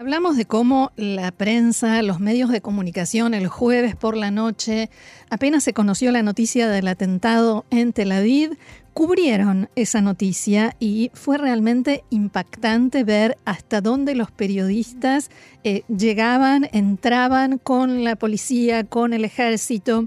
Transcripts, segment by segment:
Hablamos de cómo la prensa, los medios de comunicación el jueves por la noche, apenas se conoció la noticia del atentado en Tel Aviv, cubrieron esa noticia y fue realmente impactante ver hasta dónde los periodistas eh, llegaban, entraban con la policía, con el ejército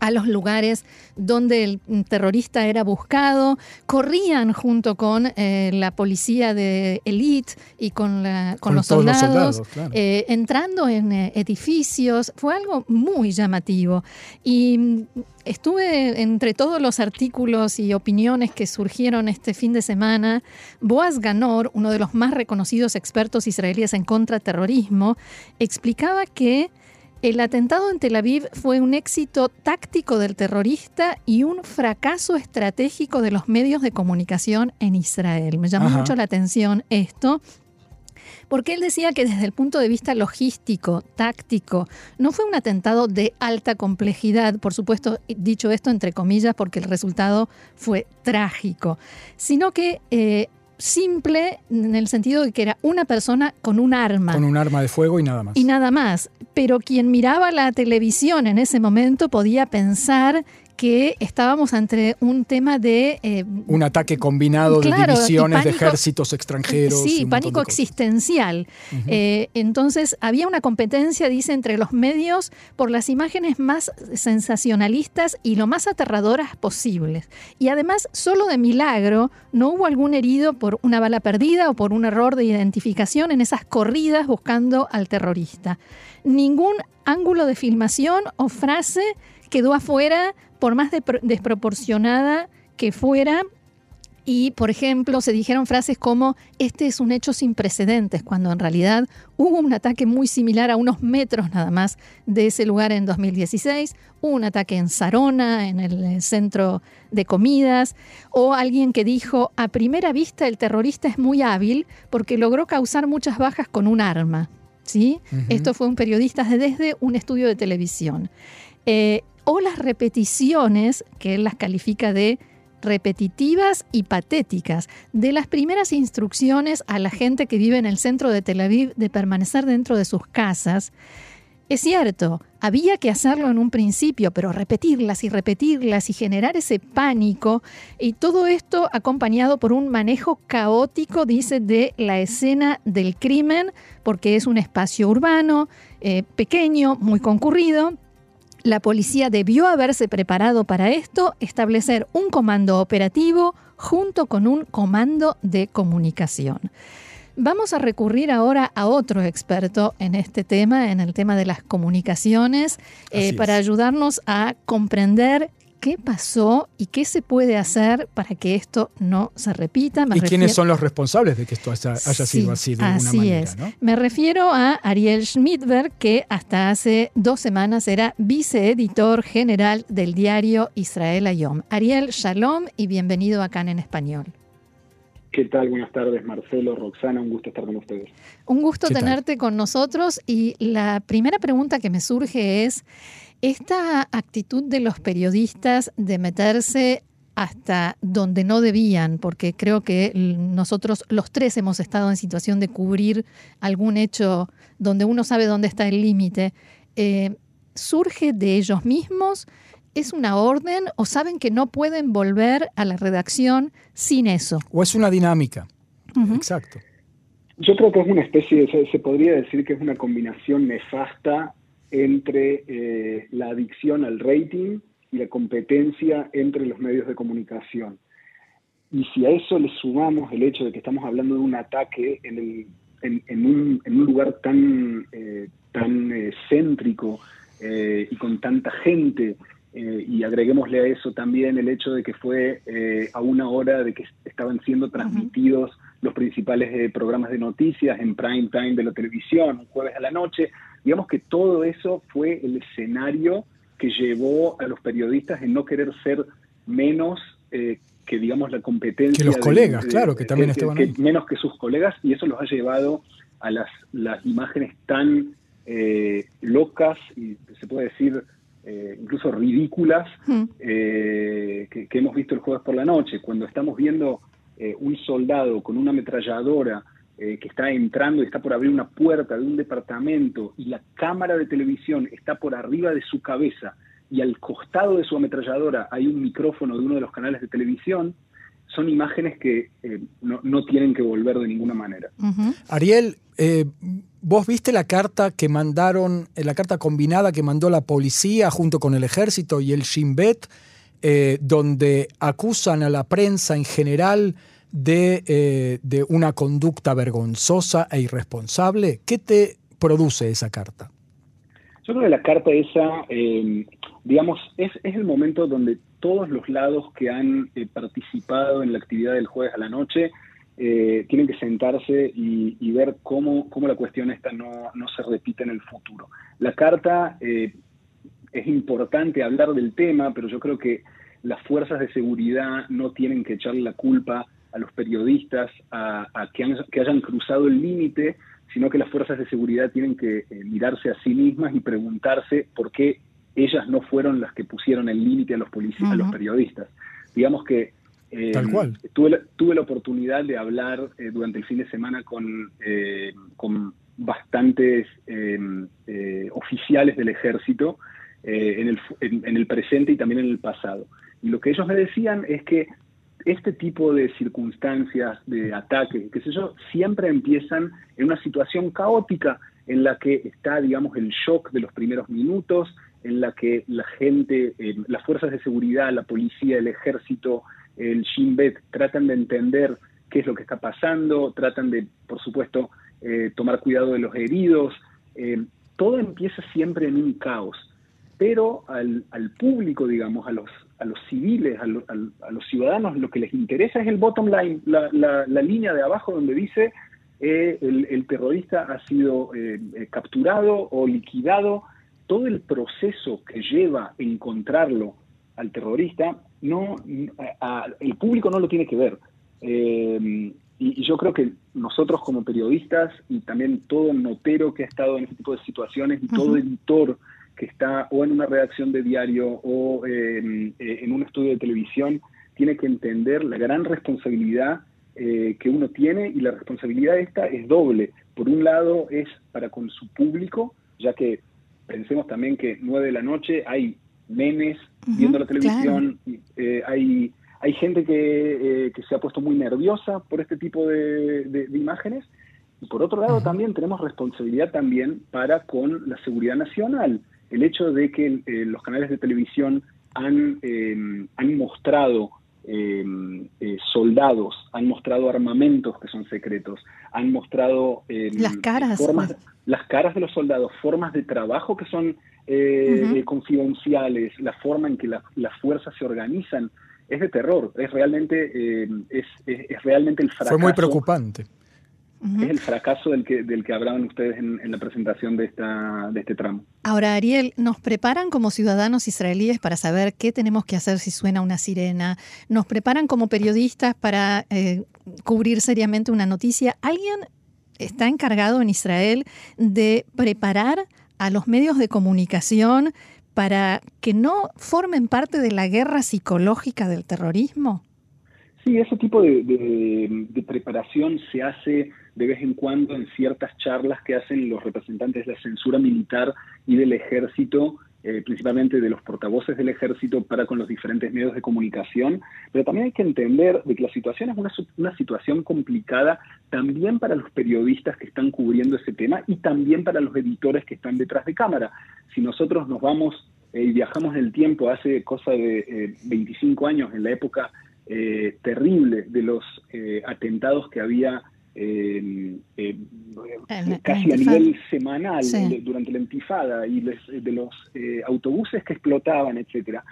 a los lugares donde el terrorista era buscado, corrían junto con eh, la policía de élite y con, los soldados, eh, entrando en eh, edificios. Fue algo muy llamativo. Y mm, estuve entre todos los artículos y opiniones que surgieron este fin de semana, Boaz Ganor, uno de los más reconocidos expertos israelíes en contraterrorismo, explicaba que el atentado en Tel Aviv fue un éxito táctico del terrorista y un fracaso estratégico de los medios de comunicación en Israel. Me llamó mucho la atención esto. Porque él decía que desde el punto de vista logístico, táctico, no fue un atentado de alta complejidad, por supuesto, dicho esto entre comillas, porque el resultado fue trágico, sino que eh, simple en el sentido de que era una persona con un arma. Con un arma de fuego y nada más. Y nada más. Pero quien miraba la televisión en ese momento podía pensar que estábamos ante un tema de... Eh, un ataque combinado de divisiones de ejércitos extranjeros. Sí, pánico existencial. Eh, entonces había una competencia, dice, entre los medios por las imágenes más sensacionalistas y lo más aterradoras posibles. Y además, solo de milagro, no hubo algún herido por una bala perdida o por un error de identificación en esas corridas buscando al terrorista. Ningún ángulo de filmación o frase quedó afuera por más desproporcionada que fuera. Y, por ejemplo, se dijeron frases como, este es un hecho sin precedentes, cuando en realidad hubo un ataque muy similar a unos metros nada más de ese lugar en 2016, hubo un ataque en Sarona, en el centro de comidas, o alguien que dijo, a primera vista el terrorista es muy hábil porque logró causar muchas bajas con un arma. ¿Sí? Esto fue un periodista desde un estudio de televisión. Eh, o las repeticiones, que él las califica de repetitivas y patéticas, de las primeras instrucciones a la gente que vive en el centro de Tel Aviv de permanecer dentro de sus casas. Es cierto, había que hacerlo en un principio, pero repetirlas y repetirlas y generar ese pánico, y todo esto acompañado por un manejo caótico, dice, de la escena del crimen, porque es un espacio urbano, eh, pequeño, muy concurrido, la policía debió haberse preparado para esto, establecer un comando operativo junto con un comando de comunicación. Vamos a recurrir ahora a otro experto en este tema, en el tema de las comunicaciones, eh, para ayudarnos a comprender qué pasó y qué se puede hacer para que esto no se repita. ¿Y quiénes son los responsables de que esto haya, sido así de alguna manera? Es. Me refiero a Ariel Schmidberg, que hasta hace dos semanas era viceeditor general del diario Israel Ayom. Ariel, shalom y bienvenido acá en Español. ¿Qué tal? Buenas tardes, Marcelo, Roxana, un gusto estar con ustedes. Un gusto tenerte con nosotros y la primera pregunta que me surge es, esta actitud de los periodistas de meterse hasta donde no debían, porque creo que nosotros los tres hemos estado en situación de cubrir algún hecho donde uno sabe dónde está el límite, eh, ¿surge de ellos mismos? ¿Es una orden o saben que no pueden volver a la redacción sin eso? ¿O es una dinámica? Exacto. Yo creo que es una especie, de, se podría decir que es una combinación nefasta entre eh, la adicción al rating y la competencia entre los medios de comunicación. Y si a eso le sumamos el hecho de que estamos hablando de un ataque en, el, en, un, en un, lugar tan, eh, tan eh, céntrico y con tanta gente, y agreguémosle a eso también el hecho de que fue a una hora de que estaban siendo transmitidos los principales programas de noticias en prime time de la televisión, un jueves a la noche, Digamos que todo eso fue el escenario que llevó a los periodistas en no querer ser menos eh, que, digamos, la competencia. Que los colegas, claro, que también estaban ahí. Menos que sus colegas, y eso los ha llevado a las, las imágenes tan eh, locas y se puede decir incluso ridículas hmm. que, hemos visto el jueves por la noche, cuando estamos viendo un soldado con una ametralladora que está entrando y está por abrir una puerta de un departamento y la cámara de televisión está por arriba de su cabeza y al costado de su ametralladora hay un micrófono de uno de los canales de televisión, son imágenes que eh, no, tienen que volver de ninguna manera. Ariel, eh, vos viste la carta que mandaron, eh, la carta combinada que mandó la policía junto con el ejército y el Shin Bet, donde acusan a la prensa en general de, de una conducta vergonzosa e irresponsable. ¿Qué te produce esa carta? Yo creo que la carta esa, eh, digamos, es, es, el momento donde todos los lados que han eh, participado en la actividad del jueves a la noche eh, tienen que sentarse y, ver cómo, cómo, la cuestión esta no, no, se repite en el futuro. La carta es importante hablar del tema, pero yo creo que las fuerzas de seguridad no tienen que echarle la culpa a los periodistas a, que, que hayan cruzado el límite sino que las fuerzas de seguridad tienen que eh, mirarse a sí mismas y preguntarse por qué ellas no fueron las que pusieron el límite a los policías, a los periodistas. Digamos que eh, cual. Tuve, la, tuve la oportunidad de hablar eh, durante el fin de semana con, con bastantes oficiales del ejército en el, en el presente y también en el pasado. Y lo que ellos me decían es que este tipo de circunstancias, de ataques, qué sé yo, siempre empiezan en una situación caótica en la que está, digamos, el shock de los primeros minutos, en la que la gente, eh, las fuerzas de seguridad, la policía, el ejército, el Shin Bet, tratan de entender qué es lo que está pasando, tratan de, por supuesto, eh, tomar cuidado de los heridos. Eh, todo empieza siempre en un caos, pero al, al público, digamos, a los, a los civiles, a, los ciudadanos, lo que les interesa es el bottom line, la, línea de abajo donde dice eh, el, terrorista ha sido eh, eh, capturado o liquidado. Todo el proceso que lleva a encontrarlo al terrorista, no, el público no lo tiene que ver. y, yo creo que nosotros como periodistas y también todo notero que ha estado en este tipo de situaciones y todo editor que está o en una redacción de diario o eh, en un estudio de televisión, tiene que entender la gran responsabilidad eh, que uno tiene y la responsabilidad esta es doble. Por un lado es para con su público, ya que pensemos también que nueve de la noche hay memes viendo la televisión, eh, hay, hay gente que, se ha puesto muy nerviosa por este tipo de, imágenes. Y por otro lado también tenemos responsabilidad también para con la seguridad nacional el hecho de que eh, los canales de televisión han, em, han mostrado em, eh, soldados, han mostrado armamentos que son secretos, han mostrado em, las caras, formas, las caras de los soldados, formas de trabajo que son eh, confidenciales, la forma en que las fuerzas se organizan, es de terror, es realmente, es, es, realmente el fracaso. Fue muy preocupante. Es el fracaso del que, del que hablaban ustedes en, la presentación de, esta, de este tramo. Ahora, Ariel, ¿nos preparan como ciudadanos israelíes para saber qué tenemos que hacer si suena una sirena? ¿Nos preparan como periodistas para eh, cubrir seriamente una noticia? ¿Alguien está encargado en Israel de preparar a los medios de comunicación para que no formen parte de la guerra psicológica del terrorismo? Sí, ese tipo de preparación se hace de vez en cuando en ciertas charlas que hacen los representantes de la censura militar y del ejército, eh, principalmente de los portavoces del ejército para con los diferentes medios de comunicación, pero también hay que entender de que la situación es una, situación complicada también para los periodistas que están cubriendo ese tema y también para los editores que están detrás de cámara. Si nosotros nos vamos eh, y viajamos en el tiempo hace cosa de 25 eh, años, en la época terrible de los atentados que había eh, casi a nivel semanal durante la intifada y de los eh, autobuses que explotaban, etcétera.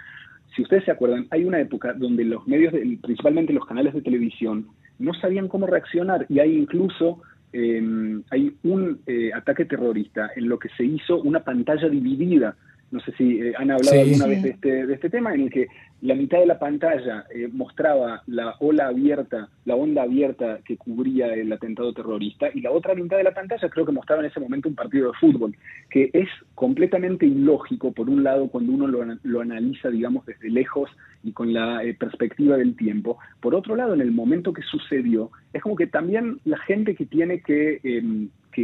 Si ustedes se acuerdan, hay una época donde los medios, principalmente los canales de televisión, no sabían cómo reaccionar y hay incluso em, hay un eh, ataque terrorista en lo que se hizo una pantalla dividida no sé si eh, han hablado alguna vez de este, de este tema, en el que la mitad de la pantalla eh, mostraba la ola abierta, la onda abierta que cubría el atentado terrorista, y la otra mitad de la pantalla creo que mostraba en ese momento un partido de fútbol, que es completamente ilógico, por un lado, cuando uno lo, analiza, digamos, desde lejos y con la eh, perspectiva del tiempo. Por otro lado, en el momento que sucedió, es como que también la gente que tiene que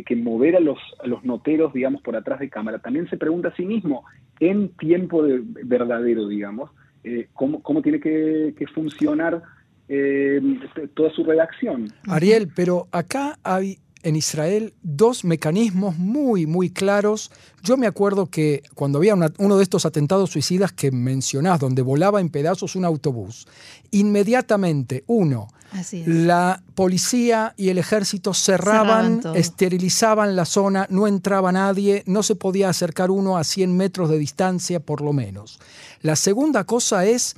que, mover a los, a los noteros, digamos, por atrás de cámara, también se pregunta a sí mismo, en tiempo de, verdadero, digamos, eh, cómo, tiene que, funcionar eh, toda su redacción. Ariel, pero acá hay en Israel dos mecanismos muy, muy claros. Yo me acuerdo que cuando había uno de estos atentados suicidas que mencionás, donde volaba en pedazos un autobús, inmediatamente, uno, la policía y el ejército cerraban, esterilizaban la zona, no entraba nadie, no se podía acercar uno a 100 metros de distancia por lo menos. La segunda cosa es,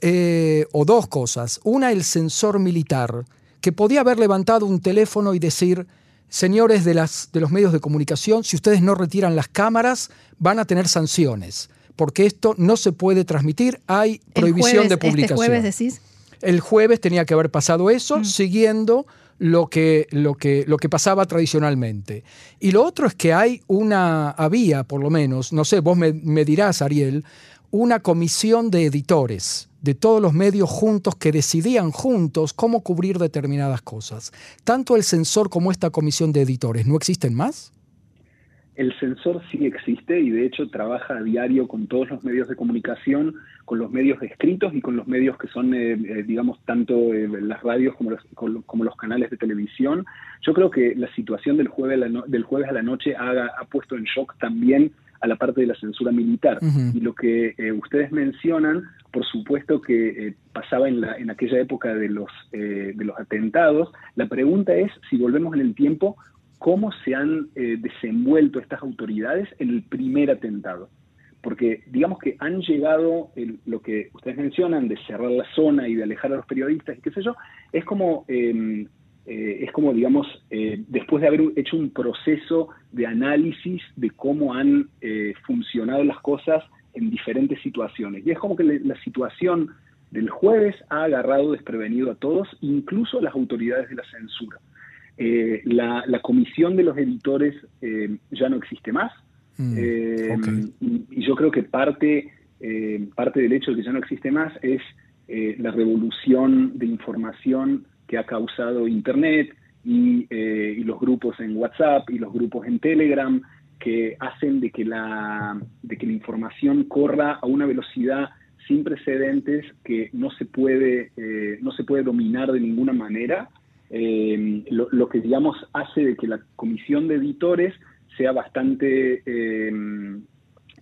eh, o dos cosas, una el sensor militar, que podía haber levantado un teléfono y decir, señores de, las, de los medios de comunicación, si ustedes no retiran las cámaras, van a tener sanciones, porque esto no se puede transmitir, hay prohibición de publicación. ¿Este jueves decís? El jueves tenía que haber pasado eso, mm. siguiendo lo que, lo, que, lo que pasaba tradicionalmente. Y lo otro es que hay una, había por lo menos, no sé, vos me, me dirás, Ariel, una comisión de editores de todos los medios juntos que decidían juntos cómo cubrir determinadas cosas. Tanto el censor como esta comisión de editores, ¿no existen más? El censor sí existe y de hecho trabaja a diario con todos los medios de comunicación, con los medios escritos y con los medios que son, eh, eh, digamos, tanto eh, las radios como los, como los canales de televisión. Yo creo que la situación del jueves a la, del jueves a la noche ha, ha puesto en shock también a la parte de la censura militar. Y lo que eh, ustedes mencionan, por supuesto que pasaba en, la, en aquella época de los, eh, de los atentados, la pregunta es, si volvemos en el tiempo, ¿cómo se han desenvuelto estas autoridades en el primer atentado? Porque digamos que han llegado, lo que ustedes mencionan, de cerrar la zona y de alejar a los periodistas y qué sé yo, es como em, eh, es como, digamos, eh, después de haber hecho un proceso de análisis de cómo han eh, funcionado las cosas en diferentes situaciones. Y es como que la situación del jueves ha agarrado desprevenido a todos, incluso a las autoridades de la censura. La, comisión de los editores ya no existe más. Mm, y, y, yo creo que parte, parte del hecho de que ya no existe más es la revolución de información que ha causado Internet eh, y, los grupos en WhatsApp y los grupos en Telegram que hacen de que la, de que la información corra a una velocidad sin precedentes que no se puede, eh, no se puede dominar de ninguna manera, eh, lo, que digamos hace de que la comisión de editores sea bastante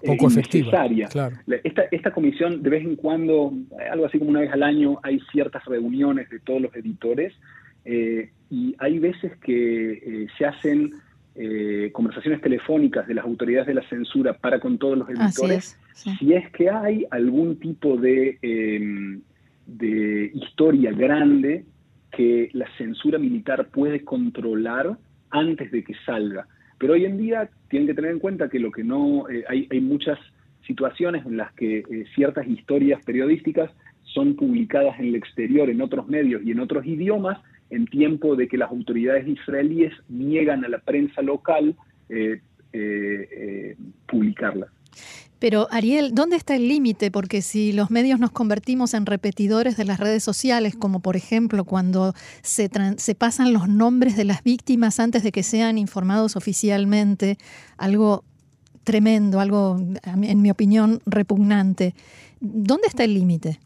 poco efectiva. Esta, esta comisión, de vez en cuando, algo así como una vez al año, hay ciertas reuniones de todos los editores eh, y hay veces que eh, se hacen eh, conversaciones telefónicas de las autoridades de la censura para con todos los editores. Si es que hay algún tipo de, de historia grande que la censura militar puede controlar antes de que salga. Pero hoy en día tienen que tener en cuenta que lo que no eh, hay, hay, muchas situaciones en las que eh, ciertas historias periodísticas son publicadas en el exterior, en otros medios y en otros idiomas, en tiempo de que las autoridades israelíes niegan a la prensa local eh, Pero Ariel, ¿dónde está el límite? Porque si los medios nos convertimos en repetidores de las redes sociales, como por ejemplo cuando se, se pasan los nombres de las víctimas antes de que sean informados oficialmente, algo tremendo, algo, en mi opinión, repugnante, ¿dónde está el límite?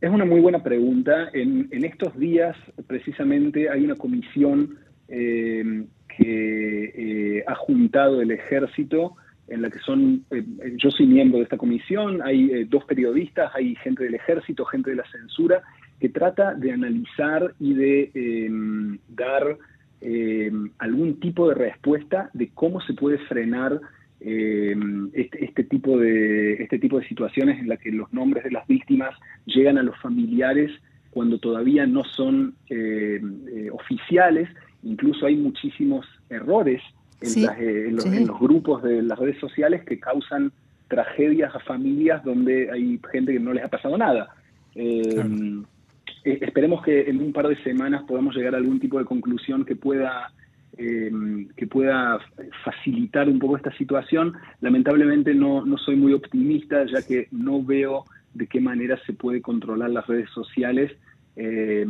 Es una muy buena pregunta. En, estos días, precisamente, hay una comisión eh, que eh, ha juntado el ejército en la que son, eh, yo soy miembro de esta comisión, hay eh, dos periodistas, hay gente del ejército, gente de la censura, que trata de analizar y de em, dar em, algún tipo de respuesta de cómo se puede frenar em, este, este, tipo de, este tipo de situaciones en las que los nombres de las víctimas llegan a los familiares cuando todavía no son oficiales, incluso hay muchísimos errores en, los, grupos de las redes sociales que causan tragedias a familias donde hay gente que no les ha pasado nada. Eh, esperemos que en un par de semanas podamos llegar a algún tipo de conclusión que pueda que pueda facilitar un poco esta situación. Lamentablemente no, no soy muy optimista, ya que no veo de qué manera se puede controlar las redes sociales eh,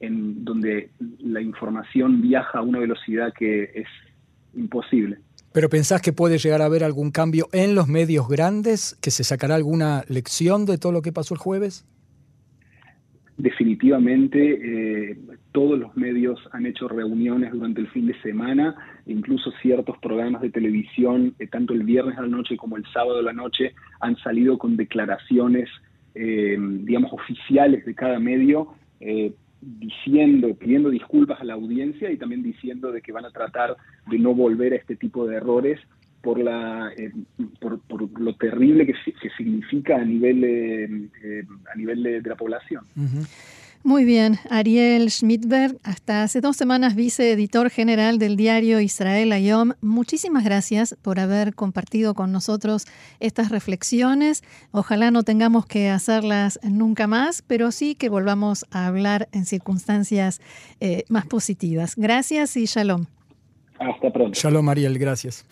en donde la información viaja a una velocidad que es imposible. ¿Pero pensás que puede llegar a haber algún cambio en los medios grandes? ¿Que se sacará alguna lección de todo lo que pasó el jueves? Definitivamente, eh, todos los medios han hecho reuniones durante el fin de semana, incluso ciertos programas de televisión, eh, tanto el viernes a la noche como el sábado a la noche, han salido con declaraciones digamos, oficiales de cada medio, eh, diciendo, pidiendo disculpas a la audiencia y también diciendo de que van a tratar de no volver a este tipo de errores por, la, eh, por, lo terrible que, que, significa a nivel, a nivel de, la población. Muy bien, Ariel Schmidberg, hasta hace dos semanas viceeditor general del diario Israel Ayom. Muchísimas gracias por haber compartido con nosotros estas reflexiones. Ojalá no tengamos que hacerlas nunca más, pero sí que volvamos a hablar en circunstancias eh, más positivas. Gracias y shalom. Hasta pronto. Shalom, Ariel, gracias.